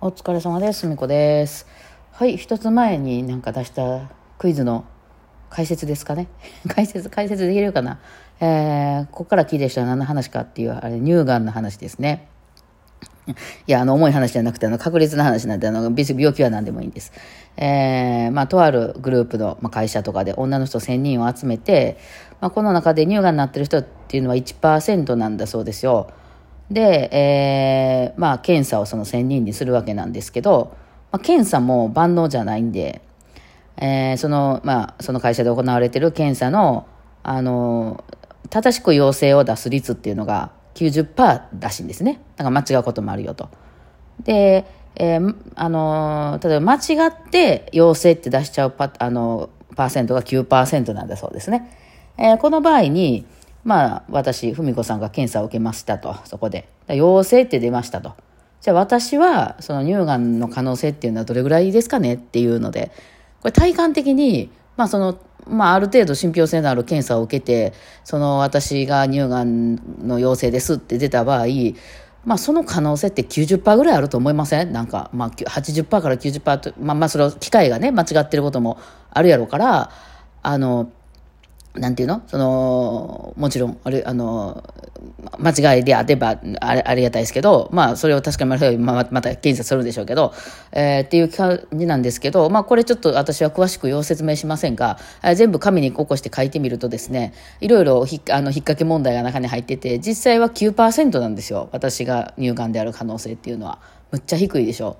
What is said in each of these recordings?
お疲れ様です。みこです。はい、一つ前になんか出したクイズの解説ですかね。解説、解説できるかな。えー、ここから聞いてる人は何の話かっていう、あれ、乳がんの話ですね。いや、あの、重い話じゃなくて、あの、確率の話なんで、あの、別に病気は何でもいいんです。えー、まあ、とあるグループの、まあ、会社とかで女の人1000人を集めて、まあ、この中で乳がんになってる人っていうのは1%なんだそうですよ。で、えー、まあ、検査をその1000人にするわけなんですけど、まあ、検査も万能じゃないんで、えー、その、まあ、その会社で行われてる検査の、あの、正しく陽性を出す率っていうのが90%らしいんですね。だか間違うこともあるよと。で、えー、あの、例えば間違って陽性って出しちゃうパ、あの、パーセントが9%なんだそうですね。えー、この場合に、まあ、私、文子さんが検査を受けましたと、そこで。陽性って出ましたと。じゃあ私は、その乳がんの可能性っていうのはどれぐらいですかねっていうので、これ体感的に、まあその、まあある程度信憑性のある検査を受けて、その私が乳がんの陽性ですって出た場合、まあその可能性って90%ぐらいあると思いません？なんか、まあ80%から90%と、まあまあそれ機械がね、間違ってることもあるやろうから、あの、なんていうの？その、もちろん、あれ、あの、間違いであればあれありがたいですけど、まあ、それを確かめるまままた検査するんでしょうけど、えー、っていう感じなんですけど、まあ、これちょっと私は詳しくよう説明しませんが、えー、全部紙に起こして書いてみるとですね、いろいろひあの引っ掛け問題が中に入ってて、実際は9%なんですよ。私が乳がんである可能性っていうのは。むっちゃ低いでしょ。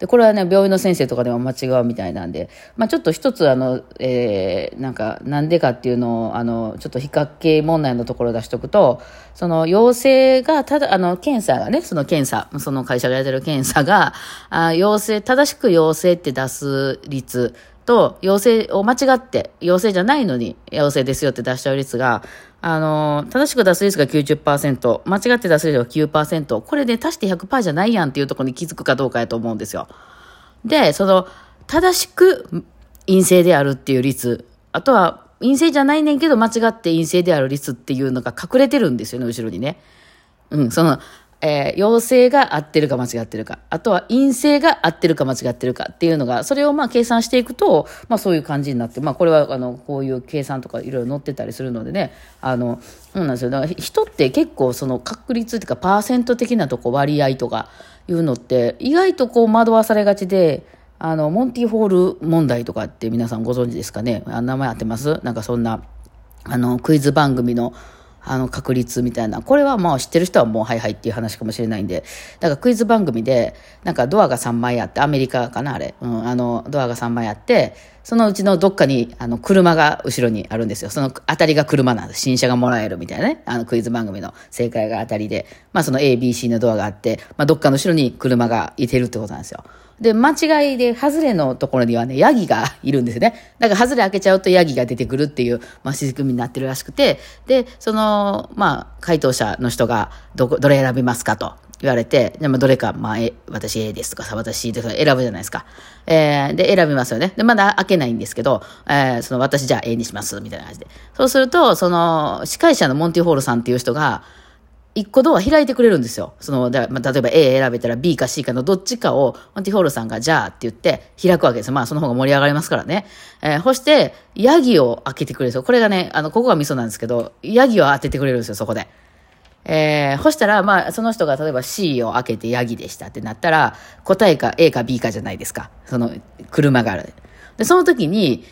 で、これはね、病院の先生とかでも間違うみたいなんで、まあちょっと一つあの、えー、なんか、なんでかっていうのを、あの、ちょっと比較系問題のところを出しとくと、その陽性が、ただ、あの、検査がね、その検査、その会社がやってる検査が、あ陽性、正しく陽性って出す率、と、陽性を間違って、陽性じゃないのに陽性ですよって出しちゃう率が、あの、正しく出す率が90%、間違って出す率が9%、これで、ね、足して100%じゃないやんっていうところに気づくかどうかやと思うんですよ。で、その、正しく陰性であるっていう率、あとは、陰性じゃないねんけど間違って陰性である率っていうのが隠れてるんですよね、後ろにね。うん、その、えー、陽性が合ってるか間違ってるか、あとは陰性が合ってるか間違ってるかっていうのが、それをまあ計算していくと、まあそういう感じになって、まあこれはあの、こういう計算とかいろいろ載ってたりするのでね、あの、そうなんですよ。だから人って結構その確率っていうかパーセント的なとこ割合とかいうのって意外とこう惑わされがちで、あの、モンティホール問題とかって皆さんご存知ですかね。あ名前合ってます？なんかそんな、あの、クイズ番組の、あの確率みたいな。これはまあ知ってる人はもうはいはいっていう話かもしれないんで。だからクイズ番組で、なんかドアが3枚あって、アメリカかなあれ。うん、あの、ドアが3枚あって、そのうちのどっかに、あの、車が後ろにあるんですよ。その当たりが車なんです。新車がもらえるみたいなね。あのクイズ番組の正解が当たりで。まあその A、B、C のドアがあって、まあどっかの後ろに車がいてるってことなんですよ。で、間違いで、外れのところにはね、ヤギがいるんですね。だから、外れ開けちゃうとヤギが出てくるっていう、まあ、仕組みになってるらしくて、で、その、まあ、回答者の人が、ど、どれ選びますかと言われて、でもどれか、まあ、え、私 A ですとかさ、私 C とか選ぶじゃないですか。えー、で、選びますよね。で、まだ開けないんですけど、えー、その、私じゃあ A にします、みたいな感じで。そうすると、その、司会者のモンティホールさんっていう人が、一個ドア開いてくれるんですよ。その、まあ、例えば A 選べたら B か C かのどっちかを、モンティホールさんがじゃあって言って開くわけですよ。まあその方が盛り上がりますからね。えー、そして、ヤギを開けてくれるんですよ。これがね、あの、ここがミソなんですけど、ヤギを当ててくれるんですよ、そこで。えー、そしたら、まあ、その人が例えば C を開けてヤギでしたってなったら、答えか A か B かじゃないですか。その、車がある。で、その時に、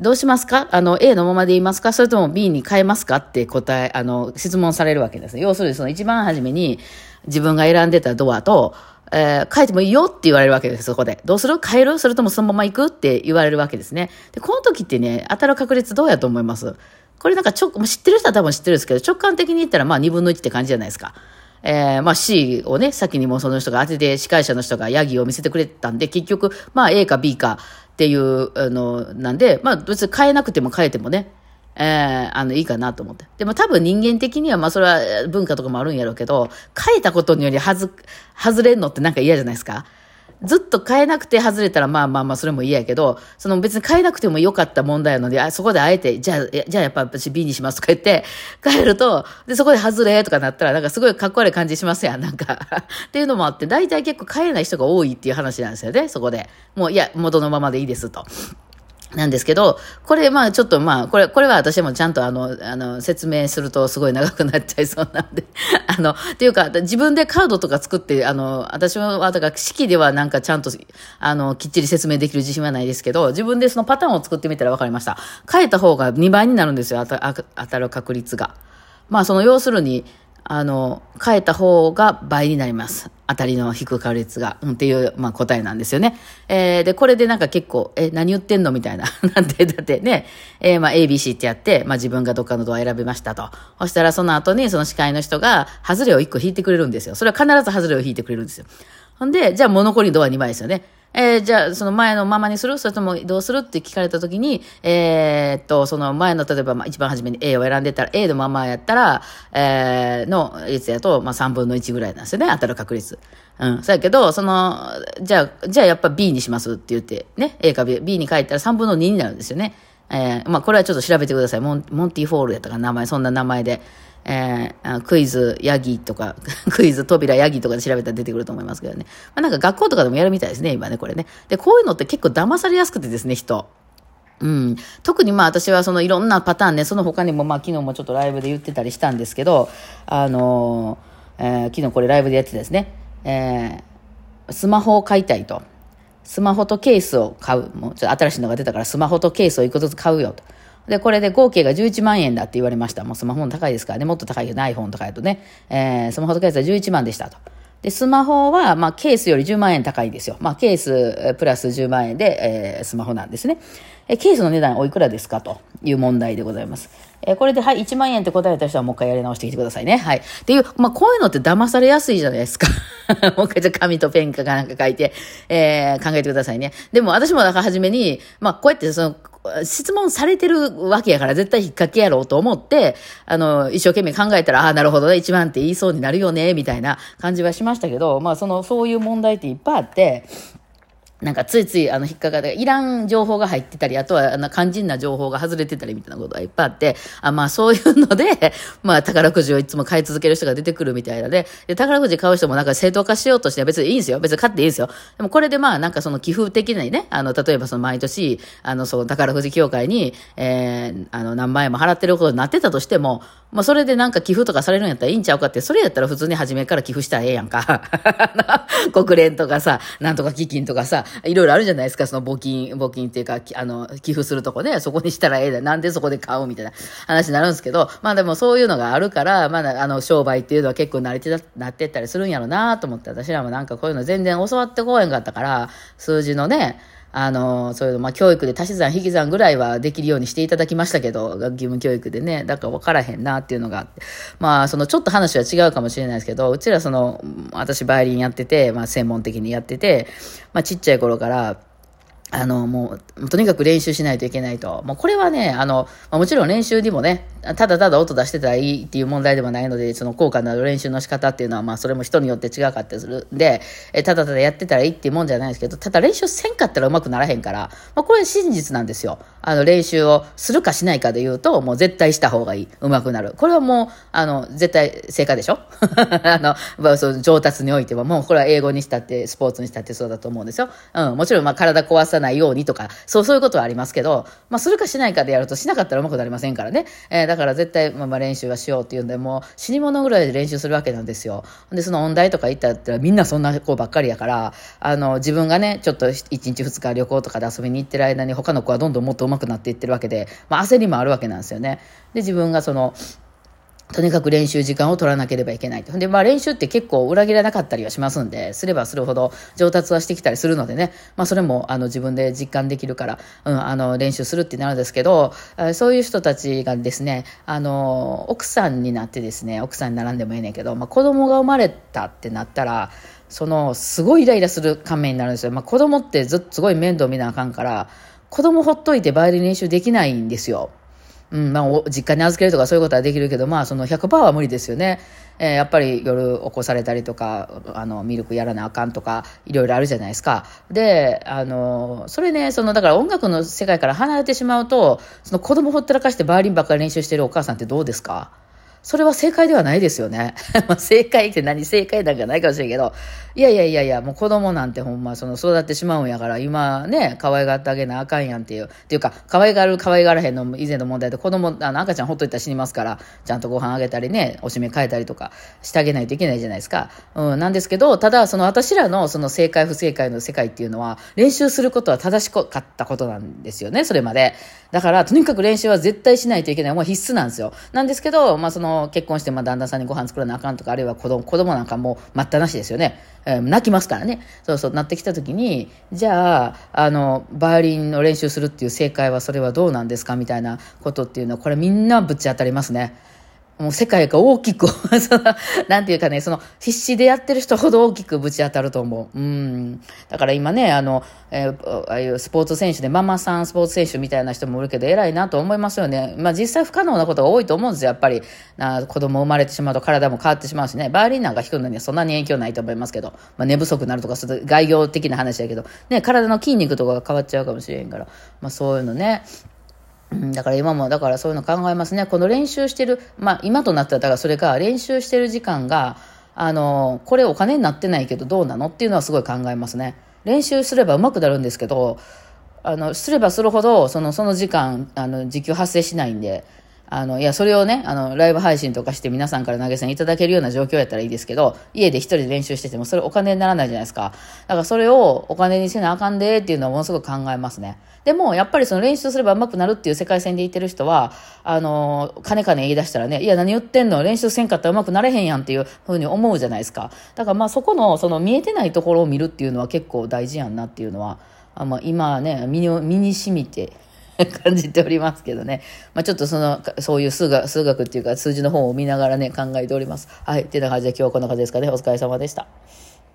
どうしますか？あの、A のままで言いますか？それとも B に変えますか？って答え、あの、質問されるわけです。要するにその一番初めに自分が選んでたドアと、えー、変えてもいいよって言われるわけです、そこで。どうする？変える？それともそのまま行くって言われるわけですね。で、この時ってね、当たる確率どうやと思います？これなんかちょ、知ってる人は多分知ってるんですけど、直感的に言ったらまあ2分の1って感じじゃないですか。えー、まあ C をね、先にもその人が当てて、司会者の人がヤギを見せてくれたんで、結局、まあ A か B かっていうあのなんで、まあ別に変えなくても変えてもね、えー、あの、いいかなと思って。でも多分人間的には、まあそれは文化とかもあるんやろうけど、変えたことによりはず、外れんのってなんか嫌じゃないですか。ずっと変えなくて外れたらまあまあまあそれも嫌やけど、その別に変えなくてもよかった問題なので、あそこであえて、じゃあ、じゃあやっぱ私 B にしますとか言って変えると、で、そこで外れとかなったらなんかすごいかっこ悪い感じしますやん、なんか っていうのもあって、大体結構変えない人が多いっていう話なんですよね、そこで。もういや、元のままでいいですと。なんですけど、これ、まあ、ちょっと、まあ、これ、これは私もちゃんと、あの、あの、説明するとすごい長くなっちゃいそうなんで、あの、っていうか、自分でカードとか作って、あの、私は、だから、式ではなんかちゃんと、あの、きっちり説明できる自信はないですけど、自分でそのパターンを作ってみたら分かりました。変えた方が2倍になるんですよ、当た当たる確率が。まあ、その、要するに、あの、変えた方が倍になります。当たりの引く確率が、うん、っていう、まあ、答えなんですよね。えー、で、これでなんか結構、え、何言ってんのみたいな。なんで、だってね、えー、まあ、ABC ってやって、まあ、自分がどっかのドア選びましたと。そしたら、その後に、その司会の人が、外れを1個引いてくれるんですよ。それは必ず外れを引いてくれるんですよ。ほんで、じゃあ、モノコリドア2枚ですよね。えー、じゃあ、その前のままにする？それともどうする？って聞かれたときに、えー、っと、その前の、例えば、まあ、一番初めに A を選んでたら、A のままやったら、えー、の率やと、まあ、3分の1ぐらいなんですよね、当たる確率。うん。そうやけど、その、じゃあ、じゃあやっぱ B にしますって言って、ね、A か B, B に書いたら3分の2になるんですよね。えー、まあ、これはちょっと調べてください。モンモンティフォールやったか名前、そんな名前で。えー、クイズヤギとか、クイズ扉ヤギとかで調べたら出てくると思いますけどね。まあ、なんか学校とかでもやるみたいですね、今ね、これね。で、こういうのって結構騙されやすくてですね、人。うん。特にまあ私はそのいろんなパターンね、その他にもまあ昨日もちょっとライブで言ってたりしたんですけど、あのー、えー、昨日これライブでやってたですね、えー、スマホを買いたいと。スマホとケースを買う。もうちょっと新しいのが出たからスマホとケースを一個ずつ買うよと。で、これで合計が11万円だって言われました。もうスマホも高いですからね。もっと高いけど iPhone とかやとね。えー、スマホとケースは11万でしたと。で、スマホは、まあ、ケースより10万円高いんですよ。まあ、ケースプラス10万円で、えー、スマホなんですね。えケースの値段おいくらですか？という問題でございます。えこれで、はい、1万円って答えた人はもう一回やり直してきてくださいね。はい。っていう、まあ、こういうのって騙されやすいじゃないですか。もう一回じゃ紙とペンかなんか書いて、えー、考えてくださいね。でも私もだから初めに、まあ、こうやってその、質問されてるわけやから絶対引っ掛けやろうと思って、あの、一生懸命考えたら、ああ、なるほどね、1万って言いそうになるよね、みたいな感じはしましたけど、まあ、その、そういう問題っていっぱいあって、なんかついついあの引っかかって、いらん情報が入ってたり、あとはあの肝心な情報が外れてたりみたいなことがいっぱいあって、あまあそういうので、まあ宝くじをいつも買い続ける人が出てくるみたいなで、で宝くじ買う人もなんか正当化しようとして別にいいんですよ。別に買っていいんですよ。でもこれでまあなんかその寄付的なね、あの、例えばその毎年、あの、そう宝くじ協会に、えー、あの、何万円も払ってることになってたとしても、まあそれでなんか寄付とかされるんやったらいいんちゃうかって、それやったら普通に初めから寄付したらええやんか。国連とかさ、なんとか基金とかさ、いろいろあるじゃないですか、その募金、募金っていうか、あの、寄付するとこね、そこにしたらええだ。なんでそこで買うみたいな話になるんですけど、まあでもそういうのがあるから、まだ、あの、商売っていうのは結構慣れてなってったりするんやろうなと思って、私らもなんかこういうの全然教わってこえんかったから、数字のね、あの、そういうの、まあ、教育で足し算引き算ぐらいはできるようにしていただきましたけど、義務教育でね、だから分からへんなっていうのが。まあ、そのちょっと話は違うかもしれないですけど、うちらその、私バイオリンやってて、まあ、専門的にやってて、まあ、ちっちゃい頃から、あの、もう、とにかく練習しないといけないと。もうこれはね、あの、まあ、もちろん練習にもね、ただただ音出してたらいいっていう問題ではないので、その効果のある練習の仕方っていうのは、まあそれも人によって違かったりするんで、えただただやってたらいいっていうもんじゃないですけど、ただ練習せんかったら上手くならへんから、まあこれ真実なんですよ。あの練習をするかしないかで言うと、もう絶対した方がいい。上手くなる。これはもう、あの、絶対正解でしょ？あの、まあ、その上達においては、もうこれは英語にしたって、スポーツにしたってそうだと思うんですよ。うん、もちろんまあ体壊さないようにとか、そう、そういうことはありますけど、まあするかしないかでやるとしなかったら上手くなりませんからね。えー、だから絶対、まあまあ練習はしようっていうんで、もう死に物ぐらいで練習するわけなんですよ。で、その音大とか行ったらみんなそんな子ばっかりやから、あの、自分がね、ちょっと1日2日旅行とかで遊びに行ってる間に他の子はどんどんもっと上手くなっていってるわけで、まあ焦りもあるわけなんですよね。で、自分がその、とにかく練習時間を取らなければいけないと。で、まあ練習って結構裏切らなかったりはしますんで、すればするほど上達はしてきたりするのでね、まあそれもあの自分で実感できるから、うん、あの練習するってなるんですけど、そういう人たちがですね、あの、奥さんになってですね、奥さんに並んでもええねんけど、まあ子供が生まれたってなったら、その、すごいイライラする仮面になるんですよ。まあ子供ってずっとすごい面倒見なあかんから、子供ほっといてバイオリン練習できないんですよ。うん、まあ、実家に預けるとかそういうことはできるけど、まあ、その100%は無理ですよね。えーやっぱり夜起こされたりとか、あの、ミルクやらなあかんとか、いろいろあるじゃないですか。で、あの、それね、その、だから音楽の世界から離れてしまうと、その子供ほったらかしてバーリンばっかり練習してるお母さんってどうですか？それは正解ではないですよね。正解って何？正解なんかないかもしれんけど、いやいやいやいや、もう子供なんてほんまその育ってしまうんやから、今ね、可愛がってあげなあかんやんっていう、っていうか、可愛がる可愛がらへんの以前の問題で子供、あの赤ちゃんほっといたら死にますから、ちゃんとご飯あげたりね、おしめ変えたりとかしてあげないといけないじゃないですか。うん、なんですけど、ただその私らのその正解不正解の世界っていうのは、練習することは正しかったことなんですよね、それまで。だから、とにかく練習は絶対しないといけない。もう必須なんですよ。なんですけど、まあその結婚して、まあ旦那さんにご飯作らなあかんとか、あるいは子供、子供なんかもう待ったなしですよね。えー泣きますからね。そうそう、なってきた時に、じゃあ、あの、バイオリンの練習するっていう正解はそれはどうなんですかみたいなことっていうのは、これみんなぶち当たりますね。もう世界が大きく、なんていうかね、その、必死でやってる人ほど大きくぶち当たると思う。うん。だから今ね、あの、えーああいうスポーツ選手で、ママさんスポーツ選手みたいな人もいるけど、偉いなと思いますよね。まあ実際不可能なことが多いと思うんですよ、やっぱり。な子供生まれてしまうと体も変わってしまうしね。バイオリンなんか弾くのにはそんなに影響ないと思いますけど、まあ寝不足になるとか、それ概要的な話だけど、ね、体の筋肉とかが変わっちゃうかもしれんから、まあそういうのね。うん、だから今も、だからそういうの考えますね。この練習してる、まあ今となっては、だからそれか練習してる時間が、あの、これお金になってないけどどうなのっていうのはすごい考えますね。練習すれば上手くなるんですけど、あの、すればするほど、その、その時間、あの、時給発生しないんで、あの、いや、それをね、あの、ライブ配信とかして皆さんから投げ銭いただけるような状況やったらいいですけど、家で一人で練習してても、それお金にならないじゃないですか。だからそれをお金にせなあかんでっていうのはものすごく考えますね。でも、やっぱりその練習すれば上手くなるっていう世界線で言ってる人は、あの、金金言い出したらね、いや、何言ってんの？練習せんかったら上手くなれへんやんっていうふうに思うじゃないですか。だからまあそこの、その見えてないところを見るっていうのは結構大事やんなっていうのは、あまあ、今ね、身に身に染みて感じておりますけどね。まあ、ちょっとその、そういう数学、数学っていうか数字の方を見ながらね、考えております。はい。ってな感じで今日はこんな感じですかね。お疲れ様でした。